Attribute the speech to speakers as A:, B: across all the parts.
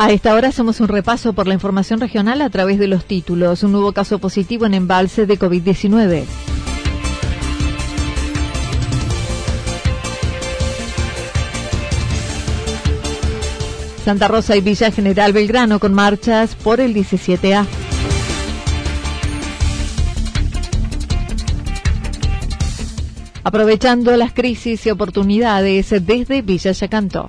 A: A esta hora hacemos un repaso por la información regional a través de los títulos. Un nuevo caso positivo en embalse de COVID-19. Santa Rosa y Villa General Belgrano con marchas por el 17A. Aprovechando las crisis y oportunidades desde Villa Yacanto.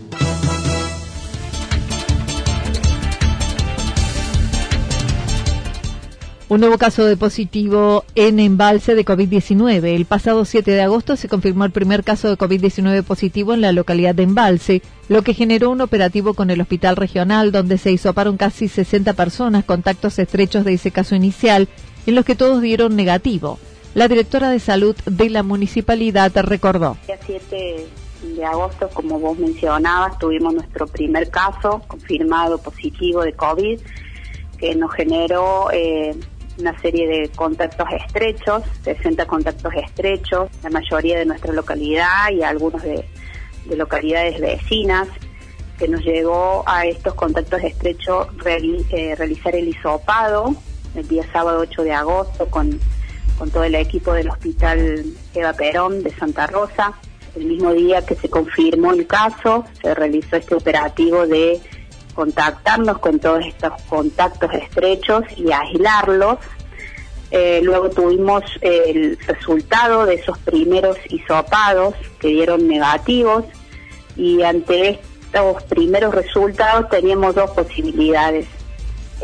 A: Un nuevo caso de positivo en embalse de COVID-19. El pasado 7 de agosto se confirmó el primer caso de COVID-19 positivo en la localidad de Embalse, lo que generó un operativo con el hospital regional donde se hisoparon casi 60 personas, contactos estrechos de ese caso inicial, en los que todos dieron negativo. La directora de salud de la municipalidad recordó.
B: El 7 de agosto, como vos mencionabas, tuvimos nuestro primer caso confirmado positivo de COVID que nos generó eh, una serie de contactos estrechos, 60 contactos estrechos, la mayoría de nuestra localidad y algunos de, localidades vecinas, que nos llevó a estos contactos estrechos eh, realizar el hisopado el día sábado 8 de agosto con, con todo el equipo del Hospital Eva Perón de Santa Rosa. El mismo día que se confirmó el caso, se realizó este operativo de contactarnos con todos estos contactos estrechos y aislarlos. Eh, luego tuvimos el resultado de esos primeros hisopados que dieron negativos y ante estos primeros resultados teníamos dos posibilidades.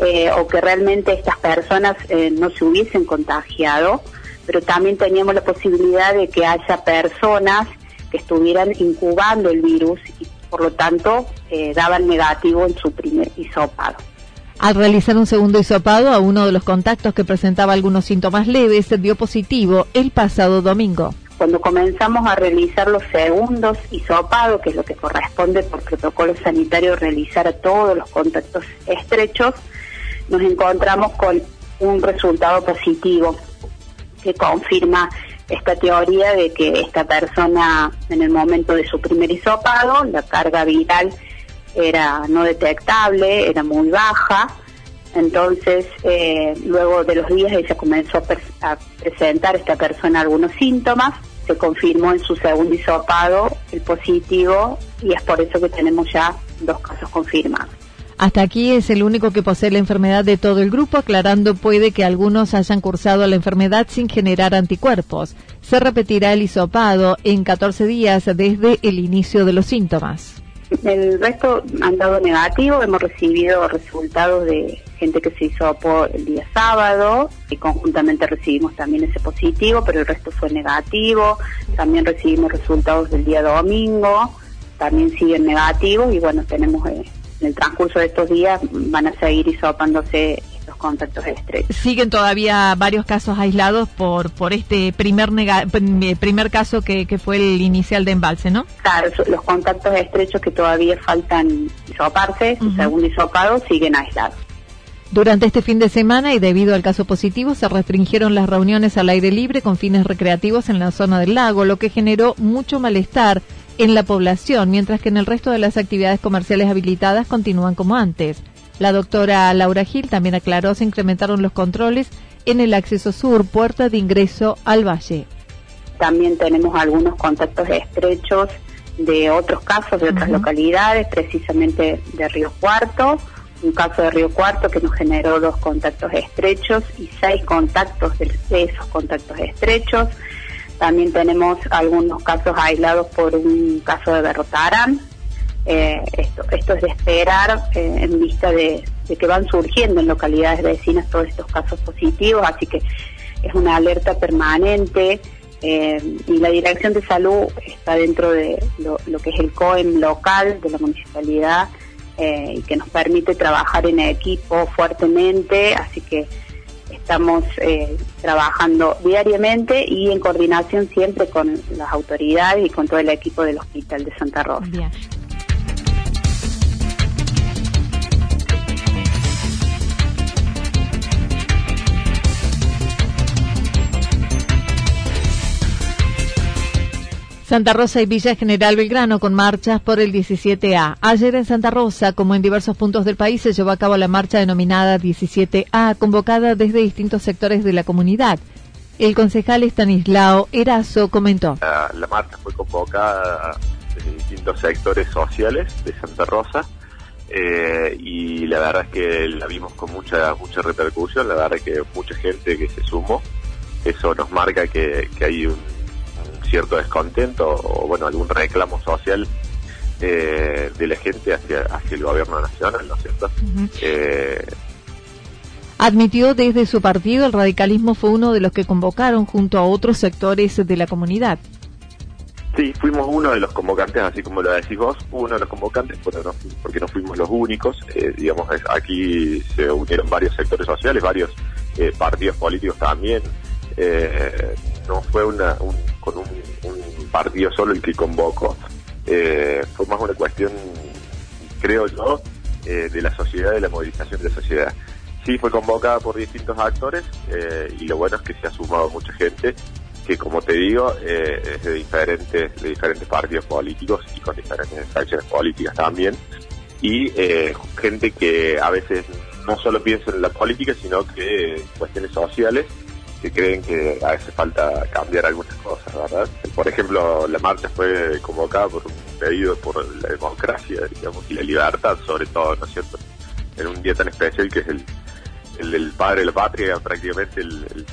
B: Eh, o que realmente estas personas eh, no se hubiesen contagiado, pero también teníamos la posibilidad de que haya personas que estuvieran incubando el virus y por lo tanto eh, daban negativo en su primer hisopado.
A: Al realizar un segundo hisopado a uno de los contactos que presentaba algunos síntomas leves, dio positivo el pasado domingo.
B: Cuando comenzamos a realizar los segundos hisopados, que es lo que corresponde por protocolo sanitario realizar a todos los contactos estrechos, nos encontramos con un resultado positivo que confirma esta teoría de que esta persona en el momento de su primer hisopado, la carga viral era no detectable, era muy baja, entonces eh, luego de los días ella comenzó a, presentar esta persona algunos síntomas, se confirmó en su segundo hisopado el positivo y es por eso que tenemos ya dos casos confirmados.
A: Hasta aquí es el único que posee la enfermedad de todo el grupo, aclarando puede que algunos hayan cursado la enfermedad sin generar anticuerpos. Se repetirá el hisopado en 14 días desde el inicio de los síntomas.
B: El resto han dado negativo, hemos recibido resultados de gente que se hisopó el día sábado y conjuntamente recibimos también ese positivo, pero el resto fue negativo. También recibimos resultados del día domingo, también siguen negativos y bueno, tenemos eh, en el transcurso de estos días van a seguir hisopándose estos contactos estrechos.
A: Siguen todavía varios casos aislados por por este primer eh, primer caso que, que fue el inicial de embalse, ¿no?
B: Claro, los contactos estrechos que todavía faltan hisoparse, uh segundo hisopado, siguen aislados.
A: Durante este fin de semana y debido al caso positivo se restringieron las reuniones al aire libre con fines recreativos en la zona del lago, lo que generó mucho malestar en la población, mientras que en el resto de las actividades comerciales habilitadas continúan como antes. La doctora Laura Gil también aclaró se incrementaron los controles en el acceso sur, puerta de ingreso al valle.
B: También tenemos algunos contactos estrechos de otros casos de otras localidades, precisamente de Río Cuarto, un caso de Río Cuarto que nos generó dos contactos estrechos y seis contactos de esos contactos estrechos. También tenemos algunos casos aislados por un caso de Berrotarán. Eh, esto, esto es de esperar eh, en vista de, que van surgiendo en localidades vecinas todos estos casos positivos, así que es una alerta permanente. Eh, y la Dirección de Salud está dentro de lo, lo que es el COEM local de la municipalidad eh, y que nos permite trabajar en equipo fuertemente, así que estamos eh, trabajando diariamente y en coordinación siempre con las autoridades y con todo el equipo del Hospital de Santa Rosa.
A: Santa Rosa y Villa General Belgrano con marchas por el 17A. Ayer en Santa Rosa, como en diversos puntos del país, se llevó a cabo la marcha denominada 17A, convocada desde distintos sectores de la comunidad. El concejal Estanislao Erazo comentó.
C: La, marcha fue convocada desde distintos sectores sociales de Santa Rosa eh, y la verdad es que la vimos con mucha mucha repercusión, la verdad es que mucha gente que se sumó, eso nos marca que hay un cierto descontento o bueno algún reclamo social eh, de la gente hacia, hacia el gobierno nacional, ¿no es cierto?
A: Eh, Admitió desde su partido el radicalismo fue uno de los que convocaron junto a otros sectores de la comunidad.
C: Sí, fuimos uno de los convocantes, así como lo decís vos, uno de los convocantes, pero no, porque no fuimos los únicos. Eh, digamos, aquí se unieron varios sectores sociales, varios partidos políticos también. no fue una, un, con un, partido solo el que convocó. Eh, fue más una cuestión, creo yo, eh, de la sociedad, de la movilización de la sociedad. Sí, fue convocada por distintos actores eh, y lo bueno es que se ha sumado mucha gente que, como te digo, es de diferentes, de diferentes partidos políticos y con diferentes facciones políticas también. Y gente que a veces no solo piensa en la política, sino que cuestiones sociales que creen que hace falta cambiar algunas cosas, ¿verdad? Por ejemplo, la marcha fue convocada por un pedido por la democracia, digamos, y la libertad, sobre todo, ¿no es cierto? En un día tan especial que es el, el del padre de la patria, prácticamente el,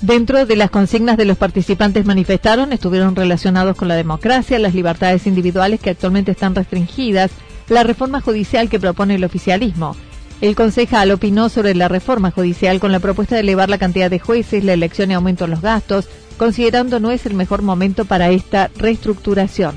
A: Dentro de las consignas de los participantes manifestaron estuvieron relacionados con la democracia, las libertades individuales que actualmente están restringidas, la reforma judicial que propone el oficialismo, el concejal opinó sobre la reforma judicial con la propuesta de elevar la cantidad de jueces, la elección y aumento en los gastos, considerando no es el mejor momento para esta reestructuración.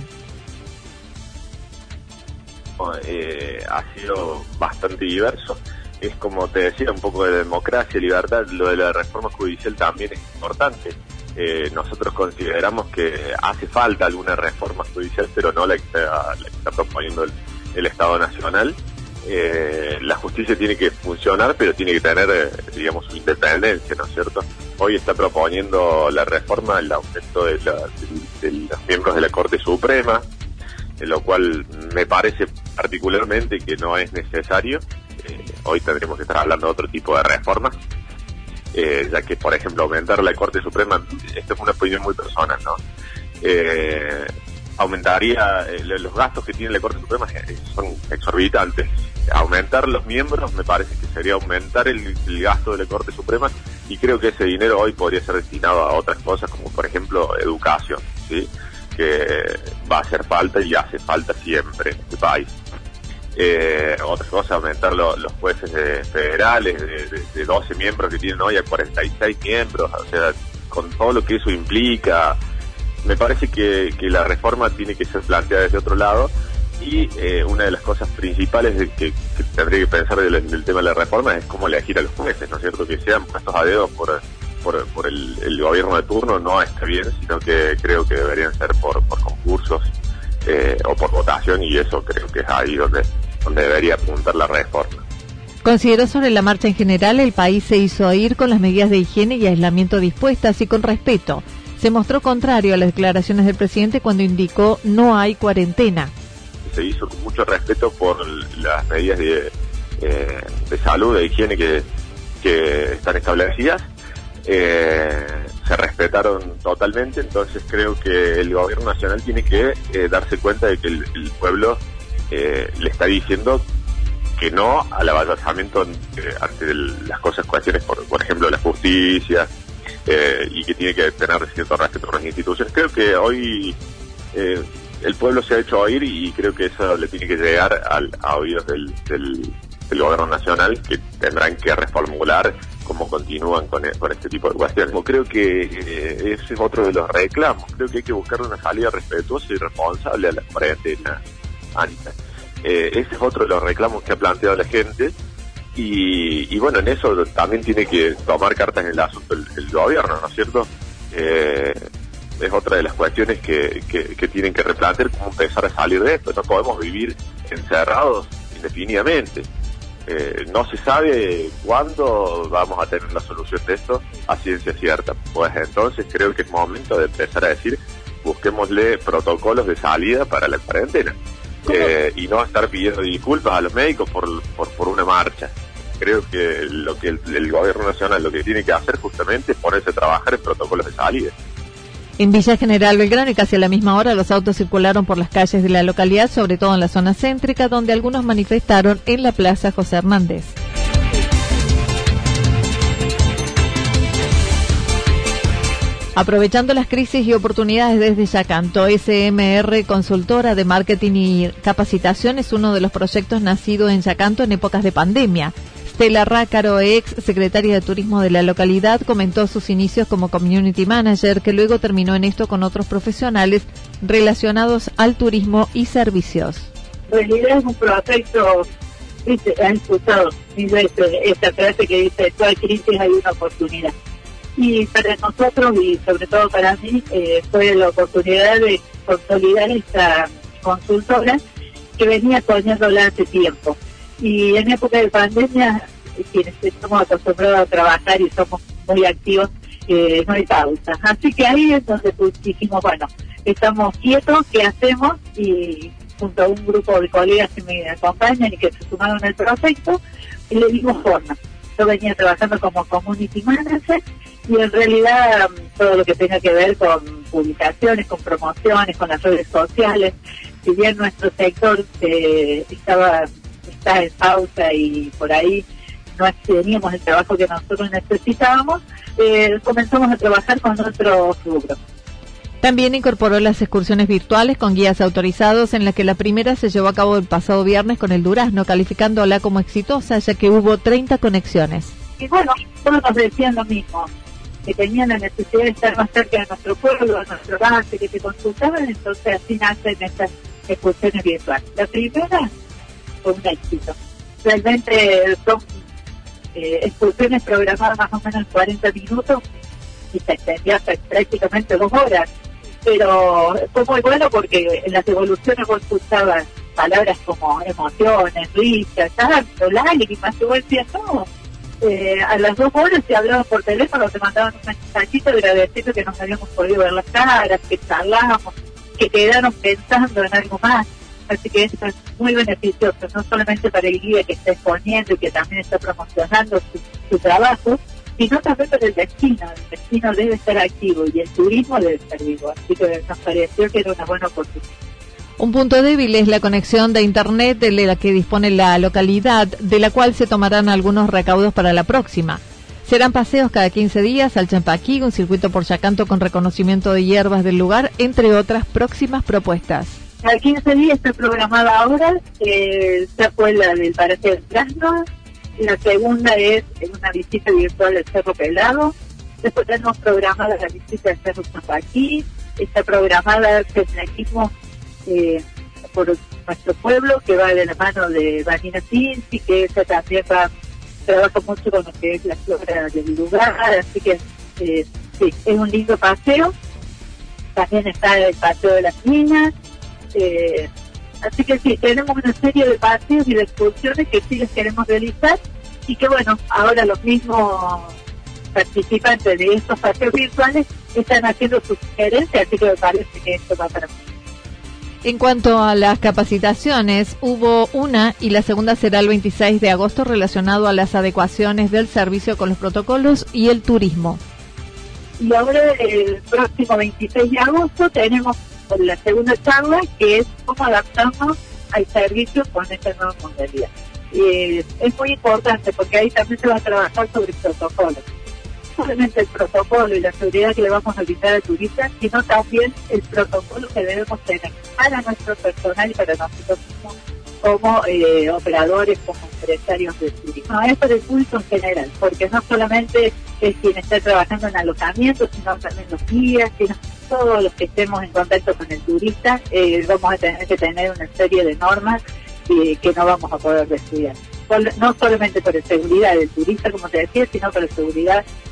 C: Eh, ha sido bastante diverso. Es como te decía, un poco de democracia, libertad. Lo de la reforma judicial también es importante. Eh, nosotros consideramos que hace falta alguna reforma judicial, pero no la que está, proponiendo el Estado Nacional eh, la justicia tiene que funcionar, pero tiene que tener, eh, digamos, su independencia, ¿no es cierto? Hoy está proponiendo la reforma, el aumento de, los miembros de la Corte Suprema, en lo cual me parece particularmente que no es necesario. Eh, hoy tendremos que estar hablando de otro tipo de reformas, eh, ya que, por ejemplo, aumentar la Corte Suprema, esto es una opinión muy personal, ¿no? Aumentaría los gastos que tiene la Corte Suprema son exorbitantes aumentar los miembros me parece que sería aumentar el, gasto de la Corte Suprema y creo que ese dinero hoy podría ser destinado a otras cosas como por ejemplo educación, ¿sí? que va a hacer falta y hace falta siempre en este país. Eh, otra cosa, aumentar los jueces federales de, 12 miembros que tienen hoy a 46 miembros, o sea, con todo lo que eso implica, me parece que, que la reforma tiene que ser planteada desde otro lado y eh, una de las cosas principales que, tendría que pensar del, tema de la reforma es cómo elegir a los jueces, ¿no es cierto? Que sean puestos a dedo por, por, el, gobierno de turno no está bien, sino que creo que deberían ser por, por concursos eh, o por votación y eso creo que es ahí donde, donde debería apuntar la reforma.
A: Consideró sobre la marcha en general el país se hizo oír con las medidas de higiene y aislamiento dispuestas y con respeto. Se mostró contrario a las declaraciones del presidente cuando indicó no hay cuarentena.
C: Se hizo con mucho respeto por las medidas de, eh, salud, de higiene que, que están establecidas. Eh, se respetaron totalmente, entonces creo que el gobierno nacional tiene que eh, darse cuenta de que el, pueblo eh, le está diciendo que no al avasallamiento eh, ante las cosas, cuestiones, por, por ejemplo, la justicia, eh, y que tiene que tener cierto respeto por las instituciones. Creo que hoy eh, el pueblo se ha hecho oír y creo que eso le tiene que llegar al, a oídos del, del, gobierno nacional, que tendrán que reformular cómo continúan con, e, con este tipo de cuestiones. Creo que eh, ese es otro de los reclamos. Creo que hay que buscar una salida respetuosa y responsable a la cuarentena. Eh, ese es otro de los reclamos que ha planteado la gente. Y, y, bueno, en eso también tiene que tomar cartas en el asunto el, el gobierno, ¿no es cierto? Eh, es otra de las cuestiones que, que, tienen que replantear cómo empezar a salir de esto. No podemos vivir encerrados indefinidamente. Eh, no se sabe cuándo vamos a tener la solución de esto a ciencia cierta. Pues entonces creo que es momento de empezar a decir, busquémosle protocolos de salida para la cuarentena eh, y no estar pidiendo disculpas a los médicos por, por, por una marcha. Creo que lo que el, el, gobierno nacional lo que tiene que hacer justamente es ponerse a trabajar en protocolos de salida.
A: En Villa General Belgrano y casi a la misma hora los autos circularon por las calles de la localidad, sobre todo en la zona céntrica, donde algunos manifestaron en la Plaza José Hernández. Aprovechando las crisis y oportunidades desde Yacanto, SMR Consultora de Marketing y Capacitación es uno de los proyectos nacidos en Yacanto en épocas de pandemia. Stella Rácaro, ex secretaria de Turismo de la localidad, comentó sus inicios como Community Manager, que luego terminó en esto con otros profesionales relacionados al turismo y servicios.
D: En realidad es un proyecto, han escuchado esta frase que dice, toda crisis hay una oportunidad y para nosotros y sobre todo para mí eh, fue la oportunidad de consolidar esta consultora que venía soñándola hace tiempo. Y en época de pandemia, quienes estamos acostumbrados a trabajar y somos muy activos, eh, no hay pausa. Así que ahí es donde dijimos, bueno, estamos quietos, ¿qué hacemos? Y junto a un grupo de colegas que me acompañan y que se sumaron al proyecto, le dimos forma. Yo venía trabajando como community manager y en realidad todo lo que tenga que ver con publicaciones, con promociones, con las redes sociales, si bien nuestro sector eh, estaba está en pausa y por ahí no teníamos el trabajo que nosotros necesitábamos, eh, comenzamos a trabajar con otros rubros.
A: También incorporó las excursiones virtuales con guías autorizados, en la que la primera se llevó a cabo el pasado viernes con el Durazno, calificándola como exitosa, ya que hubo 30 conexiones.
D: Y bueno, todos nos decían lo mismo que tenían la necesidad de estar más cerca de nuestro pueblo, de nuestro base, que se consultaban, entonces así nacen estas excursiones virtuales. La primera fue un éxito. Realmente son eh, excursiones programadas más o menos 40 minutos y se extendía hasta prácticamente dos horas. Pero fue muy bueno porque en las evoluciones vos escuchabas palabras como emociones, risas, tanto, lágrimas, y vos decías, no, eh, a las dos horas se hablaban por teléfono, te mandaban un mensajito agradeciendo que nos habíamos podido ver las caras, que charlábamos, que quedaron pensando en algo más. Así que esto es muy beneficioso, no solamente para el guía que está exponiendo y que también está promocionando su, su trabajo, sino también para el destino. Destino debe estar activo y el turismo debe estar vivo. Así que nos pareció que era una buena oportunidad.
A: Un punto débil es la conexión de Internet de la que dispone la localidad, de la cual se tomarán algunos recaudos para la próxima. Serán paseos cada 15 días al Champaquí, un circuito por Yacanto con reconocimiento de hierbas del lugar, entre otras próximas propuestas.
D: Al 15 días está programada ahora, eh, esta fue la del Parque del Trasno, la segunda es una visita virtual al Cerro Pelado, después tenemos programada la visita al Cerro Champaquí, está programada el senderismo eh, por nuestro pueblo, que va de la mano de Vanina Cinti, que ella también va, trabaja mucho con lo que es la flora del lugar, así que eh, sí, es un lindo paseo. También está el paseo de las minas, eh, Así que sí, tenemos una serie de paseos y de excursiones que sí les queremos realizar y que bueno, ahora los mismos participantes de estos paseos virtuales están haciendo sus sugerencias, así que me parece que esto va para
A: en cuanto a las capacitaciones, hubo una y la segunda será el 26 de agosto relacionado a las adecuaciones del servicio con los protocolos y el turismo.
D: Y ahora el próximo 26 de agosto tenemos la segunda charla que es cómo adaptarnos al servicio con esta nueva modalidad. Eh, es muy importante porque ahí también se va a trabajar sobre protocolos solamente el protocolo y la seguridad que le vamos a brindar al turista, sino también el protocolo que debemos tener para nuestro personal y para nosotros mismos como eh, operadores, como empresarios de turismo. es para el público en general, porque no solamente es quien está trabajando en alojamiento, sino también los guías, sino todos los que estemos en contacto con el turista, eh, vamos a tener que tener una serie de normas eh, que no vamos a poder descuidar. No solamente por la seguridad del turista, como te decía, sino por la seguridad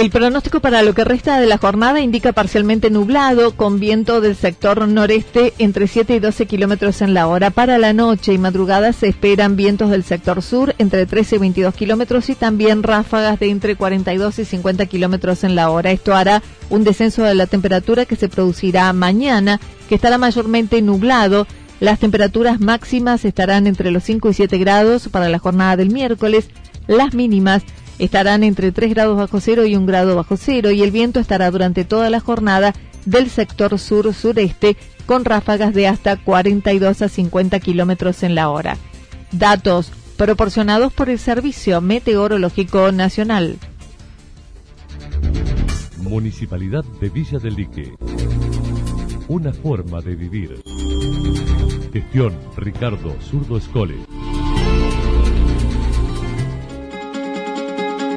A: El pronóstico para lo que resta de la jornada indica parcialmente nublado, con viento del sector noreste entre 7 y 12 kilómetros en la hora. Para la noche y madrugada se esperan vientos del sector sur entre 13 y 22 kilómetros y también ráfagas de entre 42 y 50 kilómetros en la hora. Esto hará un descenso de la temperatura que se producirá mañana, que estará mayormente nublado. Las temperaturas máximas estarán entre los 5 y 7 grados para la jornada del miércoles. Las mínimas estarán entre 3 grados bajo cero y 1 grado bajo cero y el viento estará durante toda la jornada del sector sur-sureste con ráfagas de hasta 42 a 50 kilómetros en la hora. Datos proporcionados por el Servicio Meteorológico Nacional.
E: Municipalidad de Villa del Lique. Una forma de vivir. Gestión Ricardo Zurdo Escole.